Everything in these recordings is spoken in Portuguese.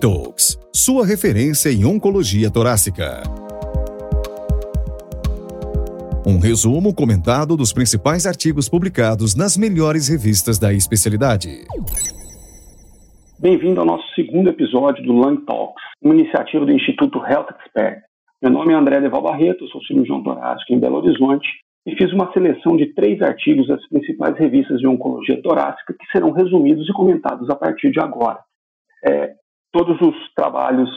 Talks, sua referência em oncologia torácica. Um resumo comentado dos principais artigos publicados nas melhores revistas da especialidade. Bem-vindo ao nosso segundo episódio do Lung Talks, uma iniciativa do Instituto Health Expert. Meu nome é André Deval Barreto, sou cirurgião torácico em Belo Horizonte e fiz uma seleção de três artigos das principais revistas de oncologia torácica que serão resumidos e comentados a partir de agora. É, Todos os trabalhos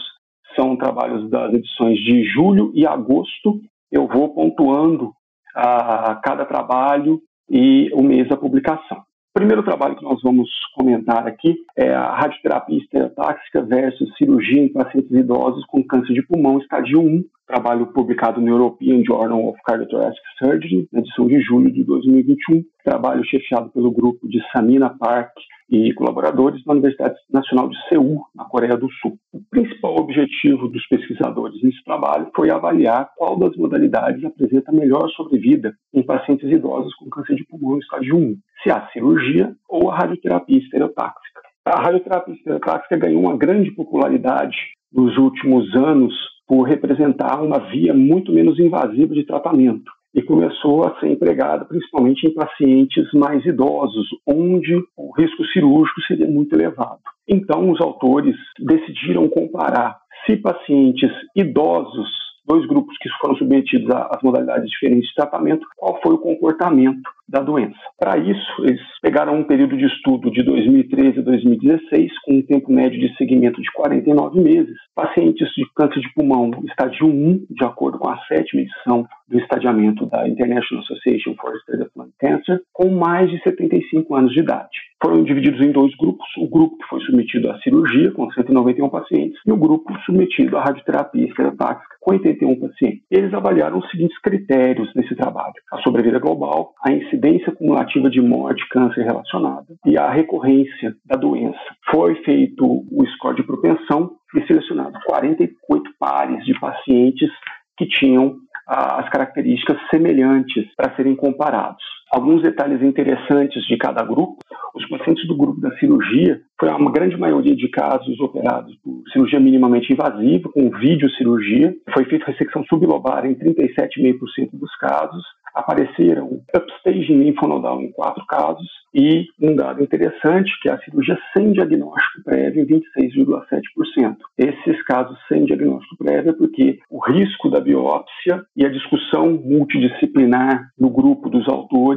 são trabalhos das edições de julho e agosto. Eu vou pontuando a cada trabalho e o mês da publicação. O primeiro trabalho que nós vamos comentar aqui é a radioterapia estereotáxica versus cirurgia em pacientes idosos com câncer de pulmão, estágio 1, trabalho publicado no European Journal of Cardiothoracic Surgery, na edição de julho de 2021, trabalho chefiado pelo grupo de Samina Park e colaboradores da Universidade Nacional de Seul, na Coreia do Sul. O principal objetivo dos pesquisadores nesse trabalho foi avaliar qual das modalidades apresenta melhor sobrevida em pacientes idosos com câncer de pulmão estágio 1, se a cirurgia ou a radioterapia estereotáxica. A radioterapia estereotáxica ganhou uma grande popularidade nos últimos anos por representar uma via muito menos invasiva de tratamento e começou a ser empregada principalmente em pacientes mais idosos, onde o risco cirúrgico seria muito elevado. Então, os autores decidiram comparar se pacientes idosos dois grupos que foram submetidos às modalidades diferentes de tratamento, qual foi o comportamento da doença. Para isso, eles pegaram um período de estudo de 2013 a 2016, com um tempo médio de seguimento de 49 meses, pacientes de câncer de pulmão estágio 1, de acordo com a sétima edição do estadiamento da International Association for Study of Lung Cancer, com mais de 75 anos de idade. Foram divididos em dois grupos, o grupo que foi submetido à cirurgia, com 191 pacientes, e o grupo submetido à radioterapia estereotáxica, com 81 pacientes. Eles avaliaram os seguintes critérios nesse trabalho: a sobrevida global, a incidência cumulativa de morte, câncer relacionada e a recorrência da doença. Foi feito o score de propensão e selecionado 48 pares de pacientes que tinham as características semelhantes para serem comparados. Alguns detalhes interessantes de cada grupo. Os pacientes do grupo da cirurgia, foi uma grande maioria de casos operados por cirurgia minimamente invasiva, com videocirurgia. Foi feita ressecção sublobar em 37,5% dos casos apareceram upstaging linfonodal em quatro casos e um dado interessante que é a cirurgia sem diagnóstico prévio em 26,7%. Esses casos sem diagnóstico prévio é porque o risco da biópsia e a discussão multidisciplinar no grupo dos autores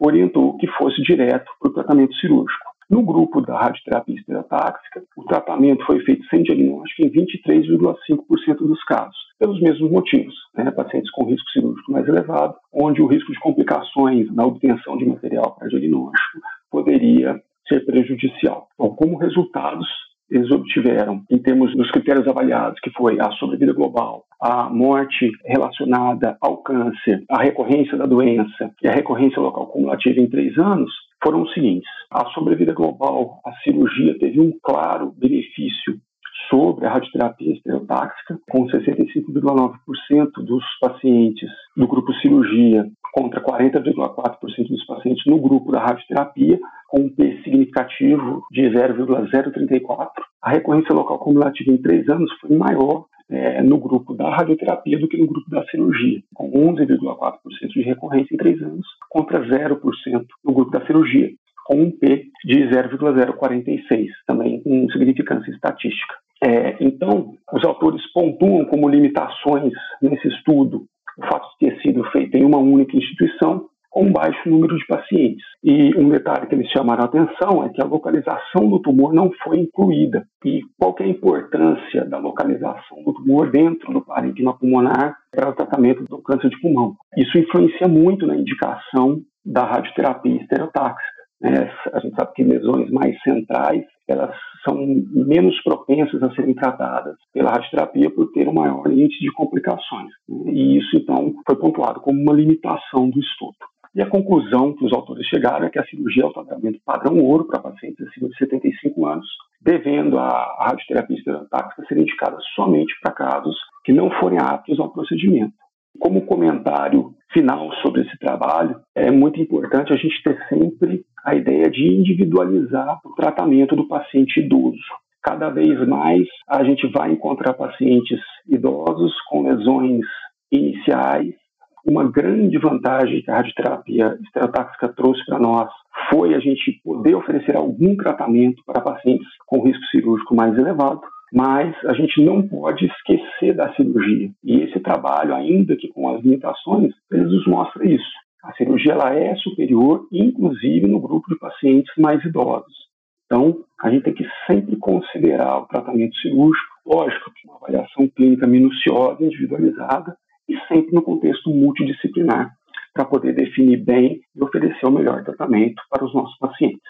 orientou que fosse direto para o tratamento cirúrgico. No grupo da radioterapia estereotáxica, o tratamento foi feito sem diagnóstico em 23,5% dos casos, pelos mesmos motivos. Né? Pacientes com risco cirúrgico mais elevado, onde o risco de complicações na obtenção de material para diagnóstico poderia ser prejudicial. Bom, como resultados, eles obtiveram, em termos dos critérios avaliados, que foi a sobrevida global, a morte relacionada ao câncer, a recorrência da doença e a recorrência local cumulativa em três anos, foram os seguintes. A sobrevida global, a cirurgia teve um claro benefício sobre a radioterapia estereotáxica, com 65,9% dos pacientes do grupo cirurgia contra 40,4% dos pacientes no grupo da radioterapia, com um P significativo de 0,034. A recorrência local cumulativa em três anos foi maior é, no grupo da radioterapia do que no grupo da cirurgia, com 11,4% de recorrência em três anos, contra 0% no grupo da cirurgia, com um P de 0,046, também com significância estatística. É, então, os autores pontuam como limitações nesse estudo o fato de ter sido feito em uma única instituição com baixo número de pacientes. E um detalhe que eles chamaram a atenção é que a localização do tumor não foi incluída. E qual é a importância da localização do tumor dentro do parênquima pulmonar para o tratamento do câncer de pulmão? Isso influencia muito na indicação da radioterapia estereotáxica. Né? A gente sabe que lesões mais centrais elas são menos propensas a serem tratadas pela radioterapia por ter um maior índice de complicações. E isso, então, foi pontuado como uma limitação do estudo. E a conclusão que os autores chegaram é que a cirurgia é o tratamento padrão ouro para pacientes acima de 75 anos, devendo a radioterapia estereotáxica ser indicada somente para casos que não forem aptos ao procedimento. Como comentário final sobre esse trabalho, é muito importante a gente ter sempre a ideia de individualizar o tratamento do paciente idoso. cada vez mais a gente vai encontrar pacientes idosos com lesões iniciais. Uma grande vantagem que a radioterapia estereotáxica trouxe para nós foi a gente poder oferecer algum tratamento para pacientes com risco cirúrgico mais elevado, mas a gente não pode esquecer da cirurgia. E esse trabalho, ainda que com as limitações, ele nos mostra isso. A cirurgia ela é superior, inclusive no grupo de pacientes mais idosos. Então, a gente tem que sempre considerar o tratamento cirúrgico, lógico, uma avaliação clínica minuciosa, individualizada, sempre no contexto multidisciplinar, para poder definir bem e oferecer o melhor tratamento para os nossos pacientes.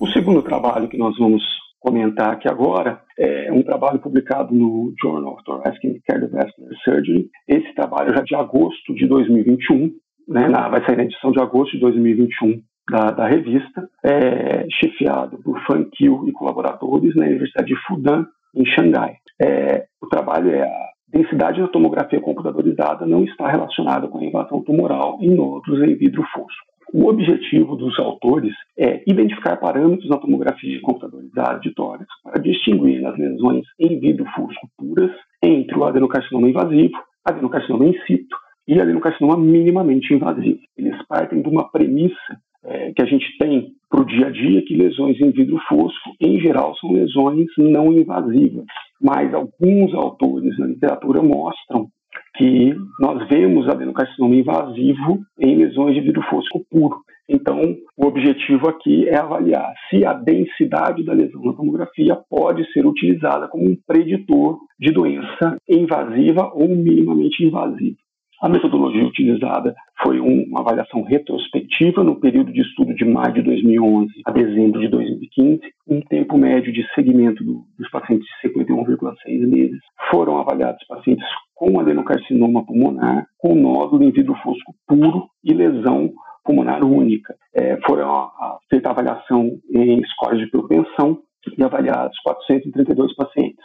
O segundo trabalho que nós vamos comentar aqui agora é um trabalho publicado no Journal of Thoracic and Cardiovascular Surgery. Esse trabalho já de agosto de 2021, né, na, vai sair na edição de agosto de 2021 da, da revista, é chefiado por Fan Kiu e colaboradores na Universidade de Fudan, em Xangai. É, o trabalho é a densidade da tomografia computadorizada não está relacionada com a invasão tumoral em nódulos em vidro fosco. O objetivo dos autores é identificar parâmetros na tomografia computadorizada de tórax para distinguir nas lesões em vidro fusco puras entre o adenocarcinoma invasivo, adenocarcinoma in situ e adenocarcinoma minimamente invasivo. Eles partem de uma premissa é, que a gente tem para o dia a dia que lesões em vidro fosco, em geral, são lesões não invasivas. Mas alguns autores na literatura mostram que nós vemos adenocarcinoma invasivo em lesões de vidro fosco puro. Então, o objetivo aqui é avaliar se a densidade da lesão na tomografia pode ser utilizada como um preditor de doença invasiva ou minimamente invasiva. A metodologia utilizada foi uma avaliação retrospectiva no período de estudo de maio de 2011 a dezembro de 2015, um tempo médio de segmento dos pacientes de 51,6 meses. Foram avaliados pacientes com adenocarcinoma pulmonar, com nódulo em vidro fosco puro e lesão pulmonar única. É, foram feita avaliação em scores de propensão e avaliados 432 pacientes.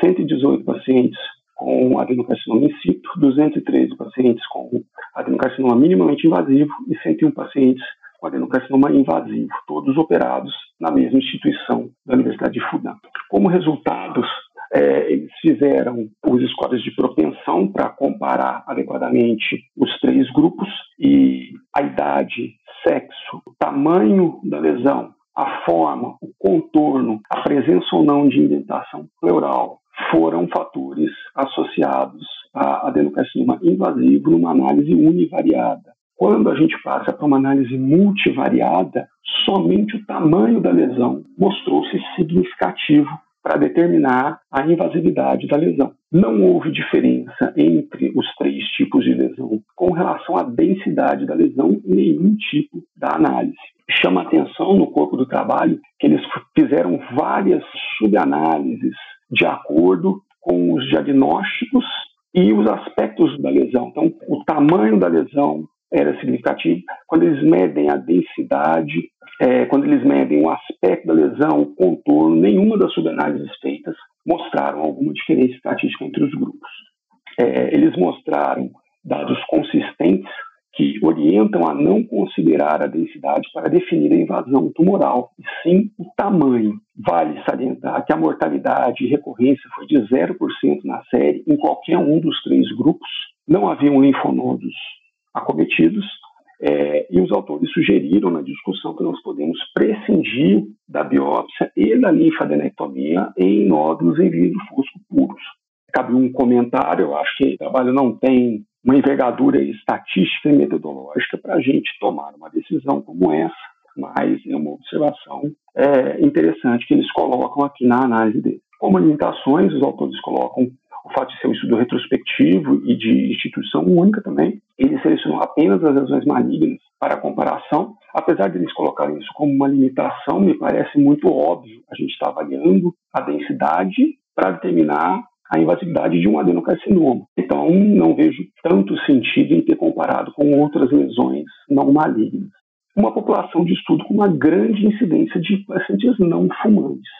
118 pacientes com adenocarcinoma in situ, 213 pacientes com adenocarcinoma minimamente invasivo e 101 pacientes com adenocarcinoma invasivo, todos operados na mesma instituição da Universidade de Fudan. Como resultados, é, eles fizeram os scores de propensão para comparar adequadamente os três grupos e a idade, sexo, tamanho da lesão, a forma, o contorno, a presença ou não de indentação pleural, foram fatores associados a adenocarcinoma invasivo numa análise univariada. Quando a gente passa para uma análise multivariada, somente o tamanho da lesão mostrou-se significativo para determinar a invasividade da lesão. Não houve diferença entre os três tipos de lesão com relação à densidade da lesão em nenhum tipo da análise. Chama atenção no corpo do trabalho que eles fizeram várias subanálises de acordo com os diagnósticos e os aspectos da lesão. Então, o tamanho da lesão era significativo. Quando eles medem a densidade, é, quando eles medem o aspecto da lesão, o contorno, nenhuma das subanálises feitas mostraram alguma diferença estatística entre os grupos. É, eles mostraram dados consistentes que orientam a não considerar a densidade para definir a invasão tumoral, e sim o tamanho. Vale salientar que a mortalidade e recorrência foi de 0% na série em qualquer um dos três grupos. Não haviam linfonodos acometidos, é, e os autores sugeriram na discussão que nós podemos prescindir da biópsia e da linfadenectomia em nódulos em vidro fosco puros. Cabe um comentário, eu acho que o trabalho não tem uma envergadura estatística e metodológica para a gente tomar uma decisão como essa, mas é uma observação é, interessante que eles colocam aqui na análise deles. Como limitações, os autores colocam o fato de ser um estudo retrospectivo e de instituição única também. Eles selecionam apenas as lesões malignas para comparação. Apesar de eles colocarem isso como uma limitação, me parece muito óbvio. A gente está avaliando a densidade para determinar a invasividade de um adenocarcinoma. Então, não vejo tanto sentido em ter comparado com outras lesões não malignas. Uma população de estudo com uma grande incidência de pacientes não fumantes.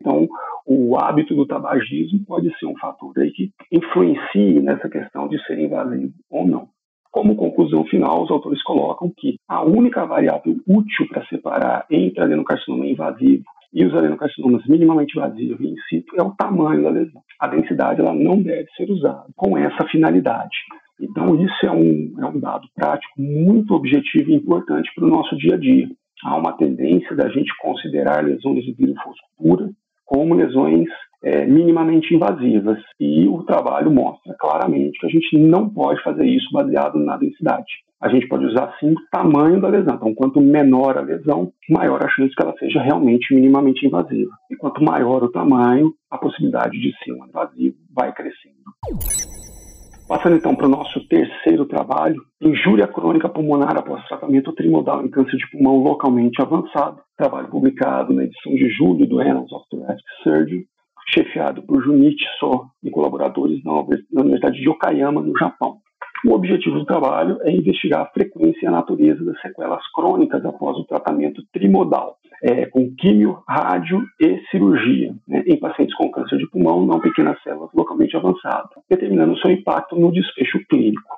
Então, o hábito do tabagismo pode ser um fator aí que influencie nessa questão de ser invasivo ou não. Como conclusão final, os autores colocam que a única variável útil para separar entre adenocarcinoma invasivo e os adenocarcinomas minimamente invasivos in situ é o tamanho da lesão. A densidade ela não deve ser usada com essa finalidade. Então, isso é um, é um dado prático muito objetivo e importante para o nosso dia a dia. Há uma tendência da gente considerar lesões de pura como lesões é, minimamente invasivas. E o trabalho mostra claramente que a gente não pode fazer isso baseado na densidade. A gente pode usar sim o tamanho da lesão. Então, quanto menor a lesão, maior a chance que ela seja realmente minimamente invasiva. E quanto maior o tamanho, a possibilidade de ser um invasivo vai crescendo. Passando então para o nosso terceiro trabalho, injúria crônica pulmonar após tratamento trimodal em câncer de pulmão localmente avançado, trabalho publicado na edição de julho do Annals of Thoracic Surgery, chefiado por Junichi So e colaboradores na Universidade de Okayama, no Japão. O objetivo do trabalho é investigar a frequência e a natureza das sequelas crônicas após o tratamento trimodal, é, com químio, rádio e cirurgia, né, em pacientes com câncer de pulmão não pequenas células localmente avançado, determinando seu impacto no desfecho clínico.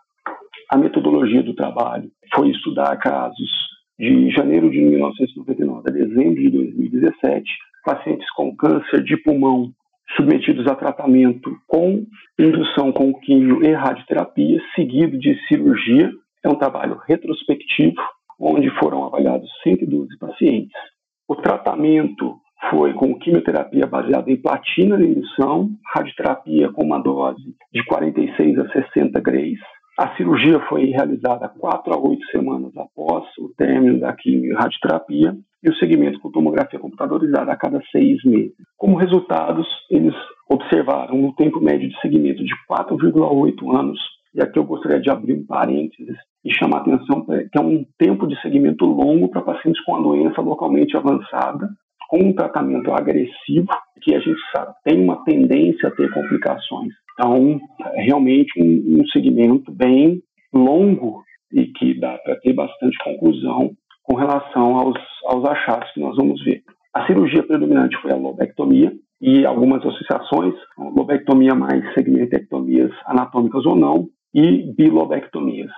A metodologia do trabalho foi estudar casos de janeiro de 1999 a dezembro de 2017, pacientes com câncer de pulmão submetidos a tratamento com indução com químio e radioterapia, seguido de cirurgia. É um trabalho retrospectivo, onde foram avaliados 112 pacientes. O tratamento foi com quimioterapia baseada em platina de indução, radioterapia com uma dose de 46 a 60 grays. A cirurgia foi realizada 4 a 8 semanas após o término da quimio e radioterapia e o segmento com tomografia computadorizada a cada seis meses. Como resultados, eles observaram um tempo médio de segmento de 4,8 anos, e aqui eu gostaria de abrir um parênteses e chamar a atenção que é um tempo de segmento longo para pacientes com a doença localmente avançada, com um tratamento agressivo, que a gente sabe tem uma tendência a ter complicações. Então, é realmente um, um segmento bem longo e que dá para ter bastante conclusão com relação aos, aos achados que nós vamos ver. A cirurgia predominante foi a lobectomia e algumas associações, lobectomia mais segmentectomias anatômicas ou não, e bilobectomias.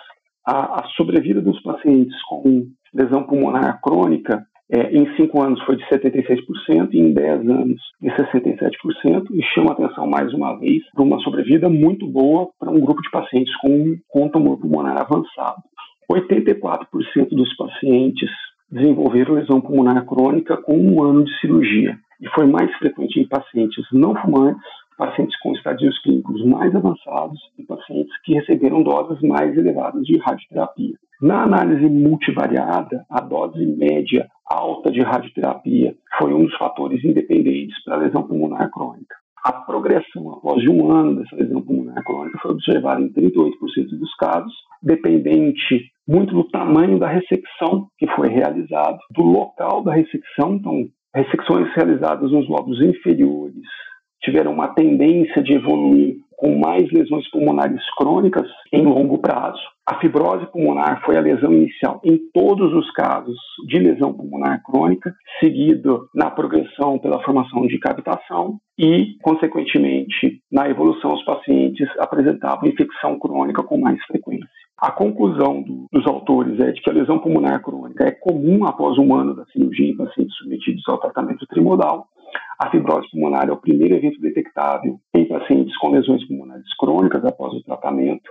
A, a sobrevida dos pacientes com lesão pulmonar crônica é, em 5 anos foi de 76% e em 10 anos de 67%, e chama atenção mais uma vez para uma sobrevida muito boa para um grupo de pacientes com, com tumor pulmonar avançado. 84% dos pacientes desenvolveram lesão pulmonar crônica com um ano de cirurgia e foi mais frequente em pacientes não fumantes, pacientes com estadios clínicos mais avançados e pacientes que receberam doses mais elevadas de radioterapia. Na análise multivariada, a dose média alta de radioterapia foi um dos fatores independentes para a lesão pulmonar crônica. A progressão após um ano dessa lesão pulmonar crônica foi observada em 38% dos casos, dependente muito do tamanho da ressecção que foi realizado, do local da ressecção, então ressecções realizadas nos lobos inferiores tiveram uma tendência de evoluir com mais lesões pulmonares crônicas em longo prazo. A fibrose pulmonar foi a lesão inicial em todos os casos de lesão pulmonar crônica, seguido na progressão pela formação de cavitação e, consequentemente, na evolução os pacientes apresentavam infecção crônica com mais frequência. A conclusão do, dos autores é de que a lesão pulmonar crônica é comum após um ano da cirurgia em pacientes submetidos ao tratamento trimodal a fibrose pulmonar é o primeiro evento detectável em pacientes com lesões pulmonares crônicas após o tratamento.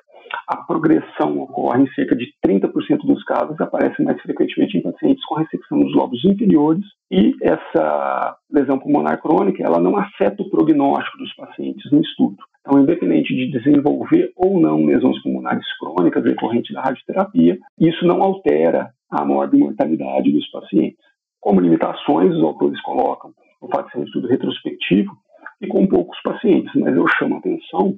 A progressão ocorre em cerca de 30% dos casos aparece mais frequentemente em pacientes com ressecção dos lobos inferiores. E essa lesão pulmonar crônica ela não afeta o prognóstico dos pacientes no estudo. Então, independente de desenvolver ou não lesões pulmonares crônicas decorrentes da radioterapia, isso não altera a mortalidade dos pacientes. Como limitações, os autores colocam o fato de ser um estudo retrospectivo e com poucos pacientes, mas eu chamo a atenção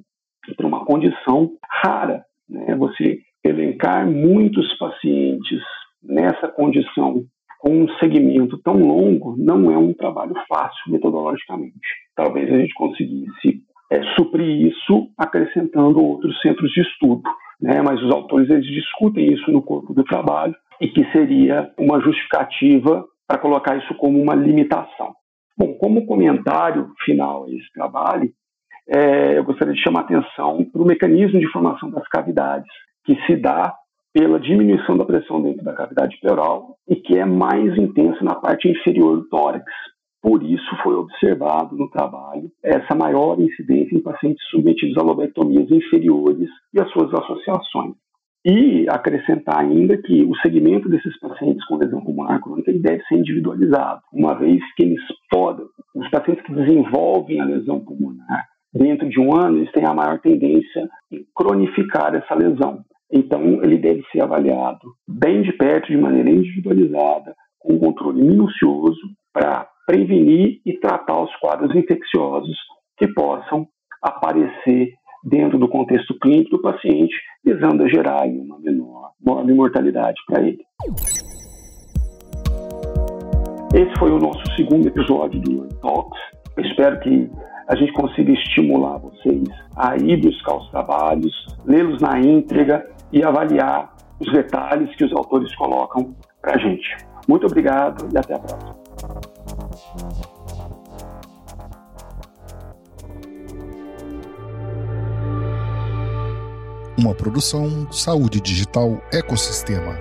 para uma condição rara, né? Você elencar muitos pacientes nessa condição com um segmento tão longo não é um trabalho fácil metodologicamente. Talvez a gente conseguisse é, suprir isso acrescentando outros centros de estudo, né? Mas os autores eles discutem isso no corpo do trabalho e que seria uma justificativa para colocar isso como uma limitação. Bom, como comentário final a esse trabalho, é, eu gostaria de chamar atenção para o mecanismo de formação das cavidades, que se dá pela diminuição da pressão dentro da cavidade pleural e que é mais intensa na parte inferior do tórax. Por isso foi observado no trabalho essa maior incidência em pacientes submetidos a lobectomias inferiores e as suas associações. E acrescentar ainda que o segmento desses pacientes com lesão pulmonar crônica deve ser individualizado, uma vez que eles podem, os pacientes que desenvolvem a lesão pulmonar dentro de um ano, eles têm a maior tendência em cronificar essa lesão. Então, ele deve ser avaliado bem de perto, de maneira individualizada, com controle minucioso, para prevenir e tratar os quadros infecciosos que possam aparecer dentro do contexto clínico do paciente, visando gerar uma menor mortalidade para ele. Esse foi o nosso segundo episódio do Talks. Espero que a gente consiga estimular vocês a ir buscar os trabalhos, lê-los na íntegra e avaliar os detalhes que os autores colocam para a gente. Muito obrigado e até a próxima. Uma produção Saúde Digital Ecossistema.